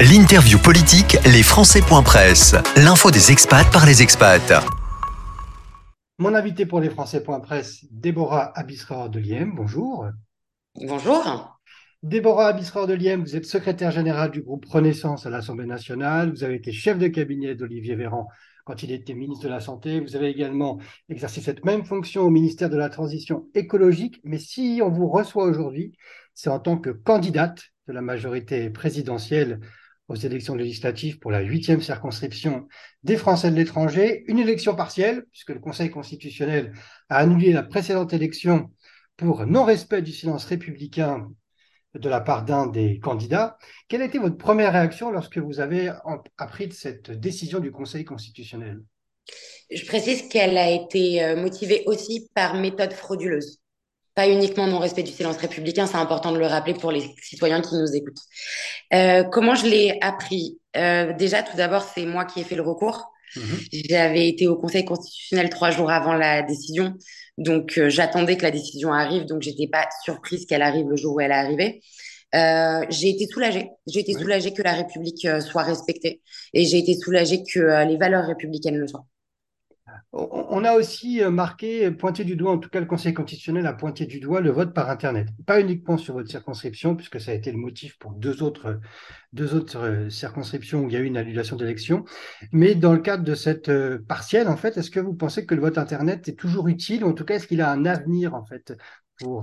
L'interview politique, les Presse. L'info des expats par les expats. Mon invité pour les Presse, Déborah Abisraor de Liem. Bonjour. Bonjour. Déborah Abisraor de Liem, vous êtes secrétaire générale du groupe Renaissance à l'Assemblée nationale. Vous avez été chef de cabinet d'Olivier Véran quand il était ministre de la Santé. Vous avez également exercé cette même fonction au ministère de la Transition écologique. Mais si on vous reçoit aujourd'hui, c'est en tant que candidate de la majorité présidentielle aux élections législatives pour la huitième circonscription des Français de l'étranger, une élection partielle, puisque le Conseil constitutionnel a annulé la précédente élection pour non-respect du silence républicain de la part d'un des candidats. Quelle a été votre première réaction lorsque vous avez appris de cette décision du Conseil constitutionnel? Je précise qu'elle a été euh, motivée aussi par méthode frauduleuse pas uniquement non-respect du silence républicain, c'est important de le rappeler pour les citoyens qui nous écoutent. Euh, comment je l'ai appris? Euh, Déjà, tout d'abord, c'est moi qui ai fait le recours. Mhm. J'avais été au Conseil constitutionnel trois jours avant la décision, donc euh, j'attendais que la décision arrive, donc j'étais pas surprise qu'elle arrive le jour où elle est arrivée. Euh, j'ai été soulagée. J'ai été soulagée que la République soit respectée et j'ai été soulagée que les valeurs républicaines le soient. On a aussi euh, marqué, pointé du doigt, en tout cas le Conseil constitutionnel a pointé du doigt le vote par Internet. Pas uniquement sur votre circonscription, puisque ça a été le motif pour deux autres, euh, circonscriptions où il y a eu une annulation d'élection. Mais dans le cadre de cette euh, partielle, en fait, est-ce que vous pensez que le vote Internet est toujours utile, ou en tout cas, est-ce qu'il a un avenir, en fait, pour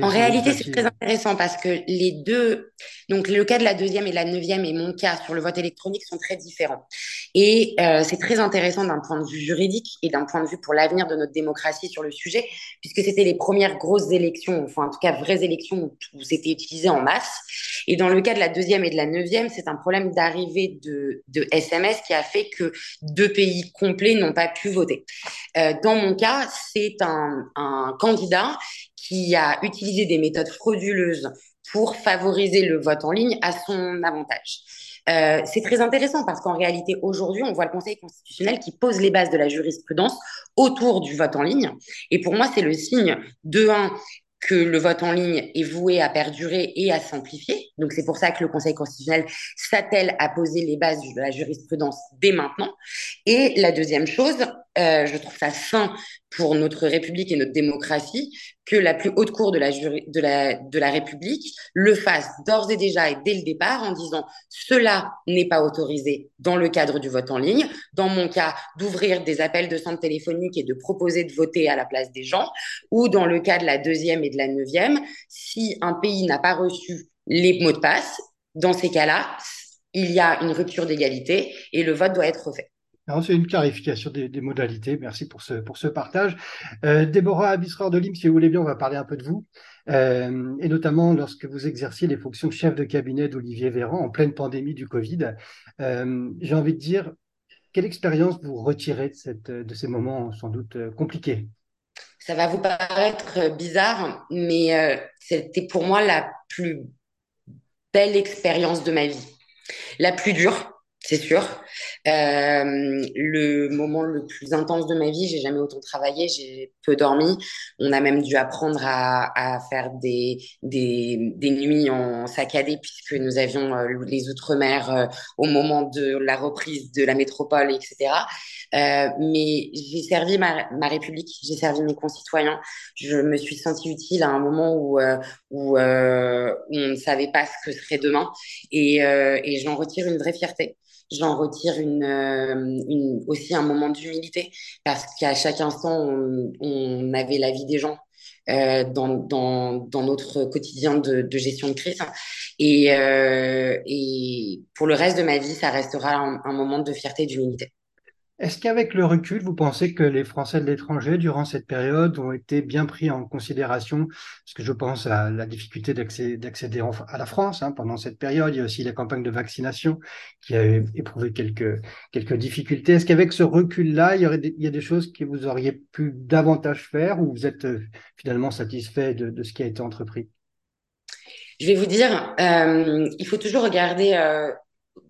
en réalité, c'est très intéressant parce que les deux, donc le cas de la deuxième et de la neuvième et mon cas sur le vote électronique sont très différents. Et euh, c'est très intéressant d'un point de vue juridique et d'un point de vue pour l'avenir de notre démocratie sur le sujet, puisque c'était les premières grosses élections, enfin en tout cas vraies élections où c'était utilisé en masse. Et dans le cas de la deuxième et de la neuvième, c'est un problème d'arrivée de, de SMS qui a fait que deux pays complets n'ont pas pu voter. Euh, dans mon cas, c'est un, un candidat qui a utilisé des méthodes frauduleuses pour favoriser le vote en ligne à son avantage. Euh, c'est très intéressant parce qu'en réalité, aujourd'hui, on voit le Conseil constitutionnel qui pose les bases de la jurisprudence autour du vote en ligne. Et pour moi, c'est le signe de un que le vote en ligne est voué à perdurer et à s'amplifier. Donc c'est pour ça que le Conseil constitutionnel s'attelle à poser les bases de la jurisprudence dès maintenant. Et la deuxième chose, euh, je trouve ça sain pour notre République et notre démocratie que la plus haute cour de la, République le fasse d'ores et déjà et dès le départ en disant cela n'est pas autorisé dans le cadre du vote en ligne. Dans mon cas, d'ouvrir des appels de centre téléphonique et de proposer de voter à la place des gens. Ou dans le cas de la deuxième et de la neuvième, si un pays n'a pas reçu les mots de passe, dans ces cas-là, il y a une rupture d'égalité et le vote doit être refait. C'est une clarification des, modalités. Merci pour ce, pour ce partage. Euh, Déborah Abisror de Lim, si vous voulez bien, on va parler un peu de vous. Euh, et notamment lorsque vous exerciez les fonctions de chef de cabinet d'Olivier Véran en pleine pandémie du Covid. Euh, j'ai envie de dire, quelle expérience vous retirez de, cette, de ces moments sans doute euh, compliqués? Ça va vous paraître bizarre, mais euh, c'était pour moi la plus belle expérience de ma vie. La plus dure, c'est sûr. Euh, le moment le plus intense de ma vie, j'ai jamais autant travaillé, j'ai peu dormi. On a même dû apprendre à, à faire des, des, des, nuits en saccadé puisque nous avions euh, les outre-mer euh, au moment de la reprise de la métropole, etc. Euh, mais j'ai servi ma, ma République, j'ai servi mes concitoyens. Je me suis sentie utile à un moment où, où, où on ne savait pas ce que serait demain et, et j'en retire une vraie fierté j'en retire une, euh, une, aussi un moment d'humilité parce qu'à chaque instant, on, on, avait la vie des gens euh, dans, dans, dans, notre quotidien de, de, gestion de crise. Et, euh, et pour le reste de ma vie, ça restera un, un moment de fierté et d'humilité. Est-ce qu'avec le recul, vous pensez que les Français de l'étranger, durant cette période, ont été bien pris en considération? Parce que je pense à la difficulté d'accéder à la France hein, pendant cette période. Il y a aussi la campagne de vaccination qui a éprouvé quelques, quelques difficultés. Est-ce qu'avec ce recul-là, il y, il y a des choses que vous auriez pu davantage faire ou vous êtes euh, finalement satisfait de, de ce qui a été entrepris? Je vais vous dire, euh, il faut toujours regarder euh,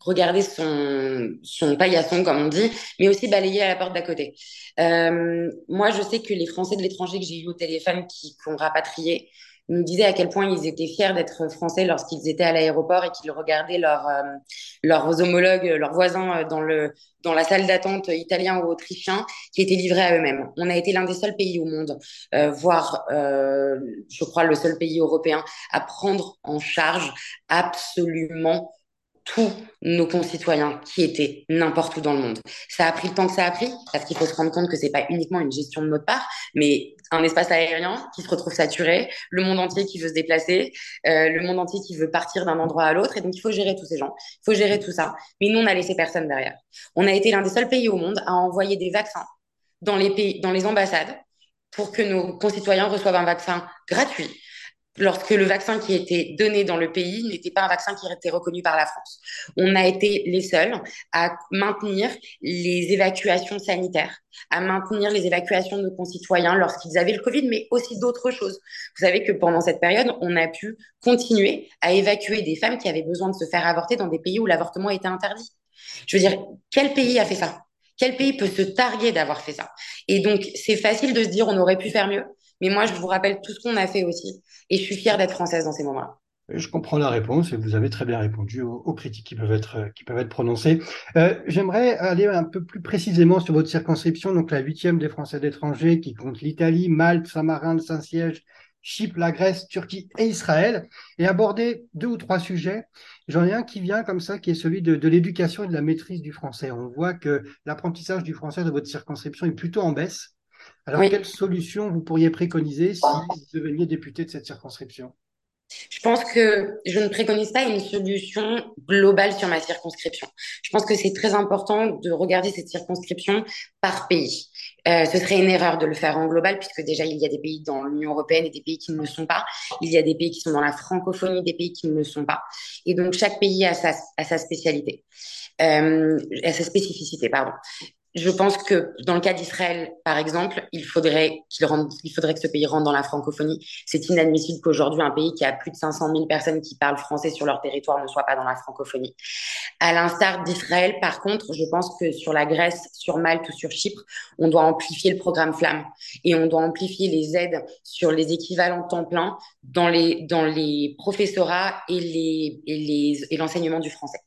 regarder son, son paillasson, comme on dit, mais aussi balayer à la porte d'à côté. Euh, moi, je sais que les Français de l'étranger que j'ai eu au téléphone qui, ont rapatrié, nous disaient à quel point ils étaient fiers d'être français lorsqu'ils étaient à l'aéroport et qu'ils regardaient leurs leurs homologues, leurs voisins dans le dans la salle d'attente italien ou autrichien qui étaient livrés à eux-mêmes. On a été l'un des seuls pays au monde, voire je crois le seul pays européen à prendre en charge absolument tous nos concitoyens qui étaient n'importe où dans le monde. Ça a pris le temps que ça a pris, parce qu'il faut se rendre compte que c'est pas uniquement une gestion de notre part, mais un espace aérien qui se retrouve saturé, le monde entier qui veut se déplacer, euh, le monde entier qui veut partir d'un endroit à l'autre, et donc il faut gérer tous ces gens, il faut gérer tout ça. Mais nous, on a laissé personne derrière. On a été l'un des seuls pays au monde à envoyer des vaccins dans les pays, dans les ambassades, pour que nos concitoyens reçoivent un vaccin gratuit lorsque le vaccin qui était donné dans le pays n'était pas un vaccin qui était reconnu par la France. On a été les seuls à maintenir les évacuations sanitaires, à maintenir les évacuations de nos concitoyens lorsqu'ils avaient le Covid, mais aussi d'autres choses. Vous savez que pendant cette période, on a pu continuer à évacuer des femmes qui avaient besoin de se faire avorter dans des pays où l'avortement était interdit. Je veux dire, quel pays a fait ça? Quel pays peut se targuer d'avoir fait ça? Et donc, c'est facile de se dire on aurait pu faire mieux. Mais moi, je vous rappelle tout ce qu'on a fait aussi. Et je suis fière d'être française dans ces moments-là. Je comprends la réponse et vous avez très bien répondu aux, critiques qui peuvent être, prononcées. Euh, j'aimerais aller un peu plus précisément sur votre circonscription, donc la huitième des Français d'étranger qui compte l'Italie, Malte, Saint-Marin, Saint-Siège, Chypre, la Grèce, Turquie et Israël, et aborder deux ou trois sujets. J'en ai un qui vient comme ça, qui est celui de, de l'éducation et de la maîtrise du français. On voit que l'apprentissage du français de votre circonscription est plutôt en baisse. Alors, quelle solution vous pourriez préconiser si vous deveniez député de cette circonscription? Je pense que je ne préconise pas une solution globale sur ma circonscription. Je pense que c'est très important de regarder cette circonscription par pays. Euh, ce serait une erreur de le faire en global, puisque déjà, il y a des pays dans l'Union européenne et des pays qui ne le sont pas. Il y a des pays qui sont dans la francophonie, des pays qui ne le sont pas. Et donc, chaque pays a sa, a sa spécialité, euh, a sa spécificité, pardon je pense que dans le cas d'Israël, par exemple, il faudrait qu'il faudrait que ce pays rentre dans la francophonie. C'est inadmissible qu'aujourd'hui un pays qui a plus de 500 000 personnes qui parlent français sur leur territoire ne soit pas dans la francophonie. À l'instar d'Israël, par contre, je pense que sur la Grèce, sur Malte ou sur Chypre, on doit amplifier le programme Flamme et on doit amplifier les aides sur les équivalents temps plein dans les dans les professorats et les et les et l'enseignement du français.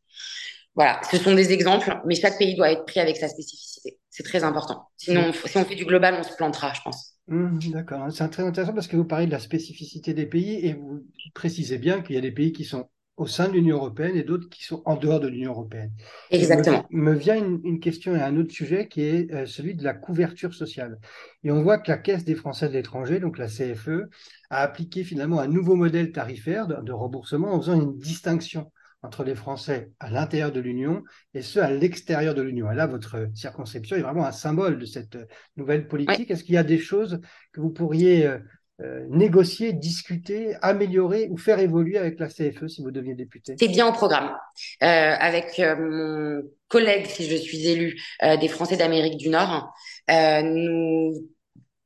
Voilà, ce sont des exemples, mais chaque pays doit être pris avec sa spécificité. C'est très important. Sinon, si on fait du global, on se plantera, je pense. Mmh, d'accord, c'est très intéressant parce que vous parlez de la spécificité des pays et vous précisez bien qu'il y a des pays qui sont au sein de l'Union européenne et d'autres qui sont en dehors de l'Union européenne. Exactement. me, vient une, question et un autre sujet qui est euh, celui de la couverture sociale. Et on voit que la Caisse des Français de l'étranger, donc la CFE, a appliqué finalement un nouveau modèle tarifaire de remboursement en faisant une distinction entre les Français à l'intérieur de l'Union et ceux à l'extérieur de l'Union. Et là, votre circonscription est vraiment un symbole de cette nouvelle politique. Est-ce qu'il y a des choses que vous pourriez euh, euh, négocier, discuter, améliorer ou faire évoluer avec la CFE si vous deviez député? C'est bien au programme. Euh, avec mon collègue, si je suis élu, des Français d'Amérique du Nord, nous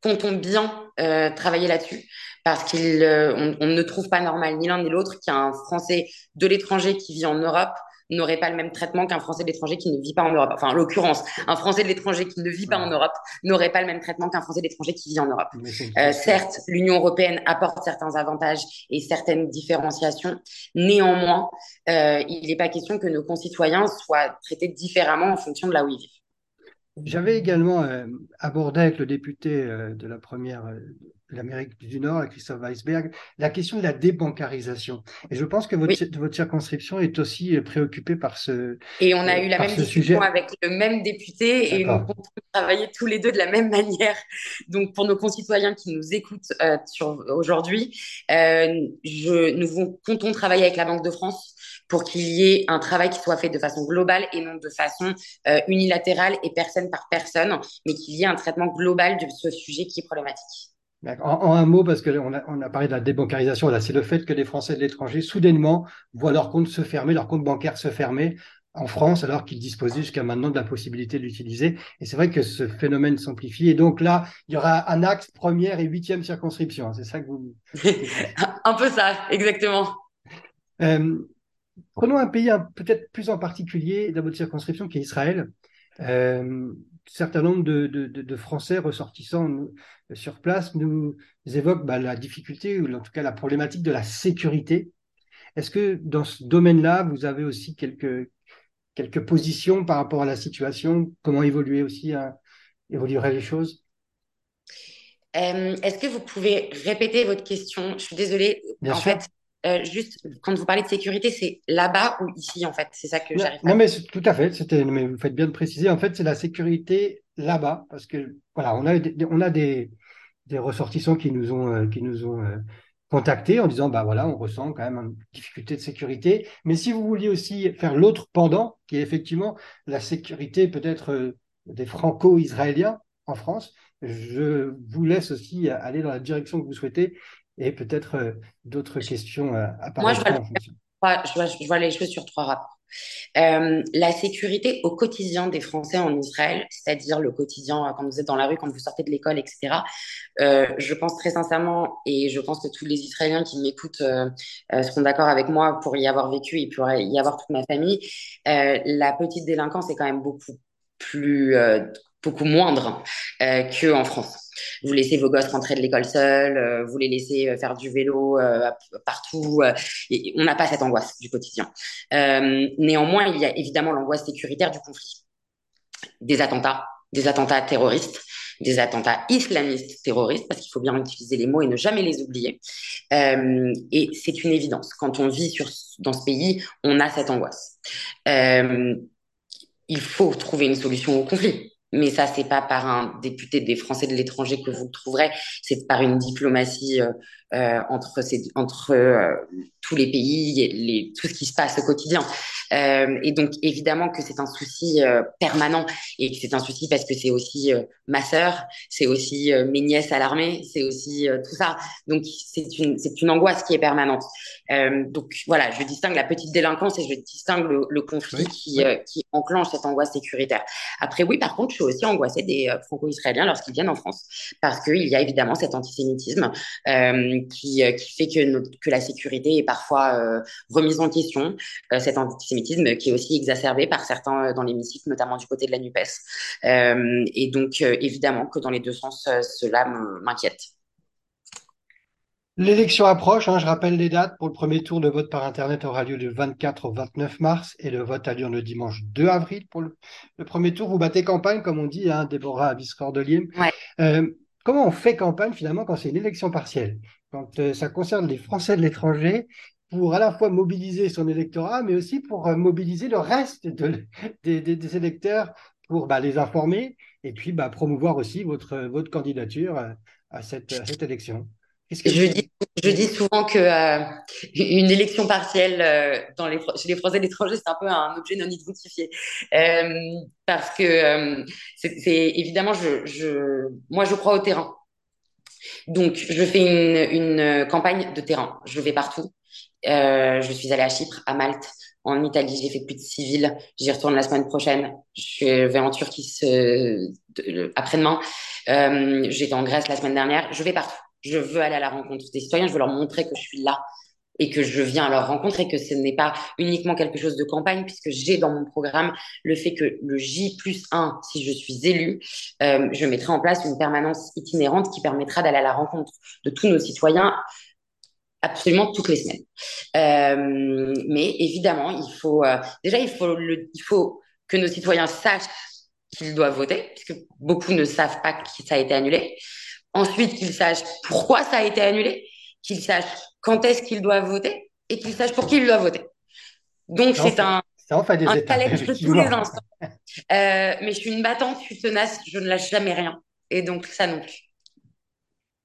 comptons bien travailler là-dessus parce qu'on euh, on ne trouve pas normal ni l'un ni l'autre qu'un Français de l'étranger qui vit en Europe n'aurait pas le même traitement qu'un Français de l'étranger qui ne vit pas en Europe. Enfin, en l'occurrence, un Français de l'étranger qui ne vit pas en Europe n'aurait pas le même traitement qu'un Français de l'étranger qui vit en Europe. Euh, certes, l'Union européenne apporte certains avantages et certaines différenciations. Néanmoins, euh, il n'est pas question que nos concitoyens soient traités différemment en fonction de là où ils vivent. J'avais également abordé avec le député de la première l'Amérique du Nord, Christophe Weisberg, la question de la débancarisation. Et je pense que votre, votre circonscription est aussi euh, préoccupée par ce Et on a eu la même discussion avec le même député et nous comptons travailler tous les deux de la même manière. Donc, pour nos concitoyens qui nous écoutent euh, aujourd'hui, euh, nous comptons travailler avec la Banque de France pour qu'il y ait un travail qui soit fait de façon globale et non de façon euh, unilatérale et personne par personne, mais qu'il y ait un traitement global de ce sujet qui est problématique. En, un mot, parce qu'on a, on a parlé de la débancarisation, là, c'est le fait que les Français de l'étranger, soudainement, voient leur compte se fermer, leur compte bancaire se fermer en France, alors qu'ils disposaient jusqu'à maintenant de la possibilité de l'utiliser. Et c'est vrai que ce phénomène s'amplifie. Et donc là, il y aura un axe première et huitième circonscription. C'est ça que vous. un peu ça, exactement. Euh, prenons un pays peut-être plus en particulier dans votre circonscription, qui est Israël. un certain nombre de, Français ressortissants sur place nous évoquent bah, la difficulté, ou en tout cas la problématique de la sécurité. Est-ce que dans ce domaine-là, vous avez aussi quelques, quelques positions par rapport à la situation? Comment évoluer aussi, évolueraient les choses? Euh, Est-ce que vous pouvez répéter votre question? Je suis désolée. en fait, euh, juste quand vous parlez de sécurité, c'est là-bas ou ici en fait? C'est ça que j'arrive. Non, mais tout à fait. C'était, mais vous faites bien de préciser. En fait, c'est la sécurité là-bas parce que voilà, on a on a des, des ressortissants qui nous ont euh, qui nous ont contactés en disant bah voilà, on ressent quand même une difficulté de sécurité. Mais si vous vouliez aussi faire l'autre pendant, qui est effectivement la sécurité peut-être des franco-israéliens en France, je vous laisse aussi aller dans la direction que vous souhaitez et peut-être euh, d'autres questions à Moi, je vois, je, vois, les choses sur trois rapports. Euh, la sécurité au quotidien des Français en Israël, c'est-à-dire le quotidien euh, quand vous êtes dans la rue, quand vous sortez de l'école, etc. je pense très sincèrement, et je pense que tous les Israéliens qui m'écoutent seront d'accord avec moi pour y avoir vécu et pour y avoir toute ma famille, la petite délinquance est quand même beaucoup plus beaucoup moindre euh, qu'en France. Vous laissez vos gosses rentrer de l'école seuls, euh, vous les laissez euh, faire du vélo euh, partout. On n'a pas cette angoisse du quotidien. néanmoins, il y a évidemment l'angoisse sécuritaire du conflit. Des attentats, des attentats terroristes, des attentats islamistes terroristes, parce qu'il faut bien utiliser les mots et ne jamais les oublier. et c'est une évidence. Quand on vit sur, dans ce pays, on a cette angoisse. Il faut trouver une solution au conflit. Mais ça, c'est pas par un député des Français de l'étranger que vous le trouverez, c'est par une diplomatie euh, euh, entre, ces, entre euh, tous les pays, les, tout ce qui se passe au quotidien. Euh, et donc, évidemment que c'est un souci euh, permanent et que c'est un souci parce que c'est aussi euh, ma sœur, c'est aussi mes nièces à l'armée, c'est aussi tout ça. Donc, c'est une, c'est une angoisse qui est permanente. donc, voilà, je distingue la petite délinquance et je distingue le, le conflit qui, qui enclenche cette angoisse sécuritaire. Après, oui, par contre, je suis aussi angoissée des franco-israéliens lorsqu'ils viennent en France parce qu'il y a évidemment cet antisémitisme qui, qui fait que, que la sécurité est parfois remise en question, cet antisémitisme qui est aussi exacerbé par certains euh, dans l'hémicycle, notamment du côté de la NUPES. Euh, et donc, euh, évidemment que dans les deux sens, cela m'inquiète. L'élection approche, hein, je rappelle les dates. Pour le premier tour, le vote par Internet aura lieu du 24 au 29 mars et le vote a lieu le dimanche 2 avril. Pour le, premier tour, vous battez campagne, comme on dit, hein, Déborah Abiscor-Deliem. comment on fait campagne finalement quand c'est une élection partielle? Quand ça concerne les Français de l'étranger pour à la fois mobiliser son électorat, mais aussi pour euh, mobiliser le reste des, électeurs pour bah, les informer et puis bah, promouvoir aussi votre, votre candidature euh, à cette, élection. je, dis, je dis souvent que euh, une élection partielle dans les, chez les Français d'étranger, c'est un peu un objet non identifié. parce que c'est évidemment, je, je, moi, je crois au terrain. Donc, je fais une, une campagne de terrain. Je vais partout. Euh, je suis allée à Chypre, à Malte, en Italie. J'ai fait plus de civil. J'y retourne la semaine prochaine. Je vais en Turquie ce... après-demain. Euh, J'étais en Grèce la semaine dernière. Je vais partout. Je veux aller à la rencontre des citoyens. Je veux leur montrer que je suis là et que je viens à leur rencontre et que ce n'est pas uniquement quelque chose de campagne, puisque j'ai dans mon programme le fait que le J plus 1, si je suis élue, euh, je mettrai en place une permanence itinérante qui permettra d'aller à la rencontre de tous nos citoyens absolument toutes les semaines. Euh, mais évidemment, il faut euh, déjà il faut il faut que nos citoyens sachent qu'ils doivent voter, puisque beaucoup ne savent pas que ça a été annulé. Ensuite, qu'ils sachent pourquoi ça a été annulé, qu'ils sachent quand est-ce qu'ils doivent voter et qu'ils sachent pour qui ils doivent voter. Donc c'est un des un de tous les instants. Euh, mais je suis une battante, je suis tenace, je ne lâche jamais rien. Et donc ça non plus.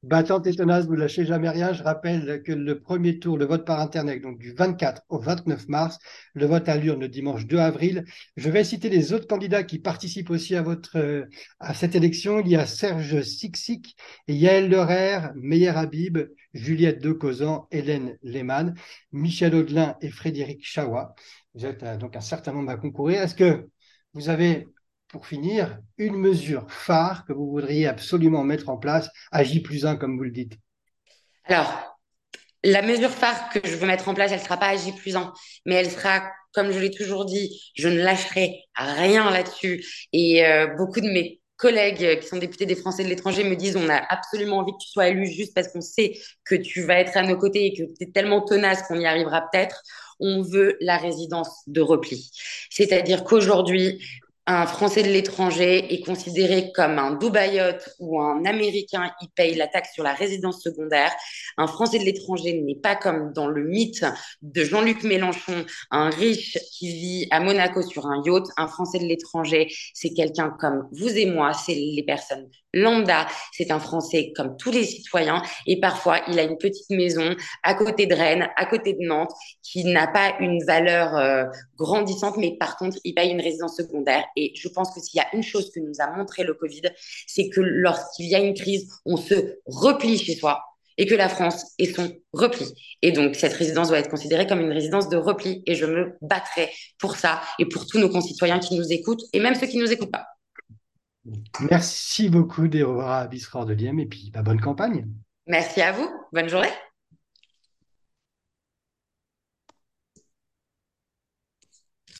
Battante et tenace, vous lâchez jamais rien. Je rappelle que le premier tour, le vote par Internet, donc du 24 au 29 mars, le vote à l'urne le dimanche 2 avril. Je vais citer les autres candidats qui participent aussi à votre euh, à cette élection. Il y a Serge Sixic, Yael Lerer, Meyer Habib, Juliette Decausan, Hélène Lehmann, Michel Audelin et Frédéric Chawa. Vous êtes euh, donc un certain nombre à concourir. Est-ce que vous avez pour finir, une mesure phare que vous voudriez absolument mettre en place à plus 1, comme vous le dites Alors, la mesure phare que je veux mettre en place, elle ne sera pas à plus 1, mais elle sera comme je l'ai toujours dit, je ne lâcherai rien là-dessus. Et euh, beaucoup de mes collègues qui sont députés des Français de l'étranger me disent on a absolument envie que tu sois élu juste parce qu'on sait que tu vas être à nos côtés et que tu es tellement tenace qu'on y arrivera peut-être. On veut la résidence de repli. C'est-à-dire qu'aujourd'hui, un Français de l'étranger est considéré comme un Dubaïote ou un Américain, il paye la taxe sur la résidence secondaire. Un Français de l'étranger n'est pas comme dans le mythe de Jean-Luc Mélenchon, un riche qui vit à Monaco sur un yacht. Un Français de l'étranger, c'est quelqu'un comme vous et moi, c'est les personnes lambda, c'est un Français comme tous les citoyens et parfois il a une petite maison à côté de Rennes, à côté de Nantes, qui n'a pas une valeur euh, grandissante, mais par contre il paye une résidence secondaire. Et je pense que s'il y a une chose que nous a montré le Covid, c'est que lorsqu'il y a une crise, on se replie chez soi et que la France est son repli. Et donc, cette résidence doit être considérée comme une résidence de repli. Et je me battrai pour ça et pour tous nos concitoyens qui nous écoutent et même ceux qui ne nous écoutent pas. Merci beaucoup, Déborah Biscor de Liem, et puis bah, bonne campagne. Merci à vous. Bonne journée.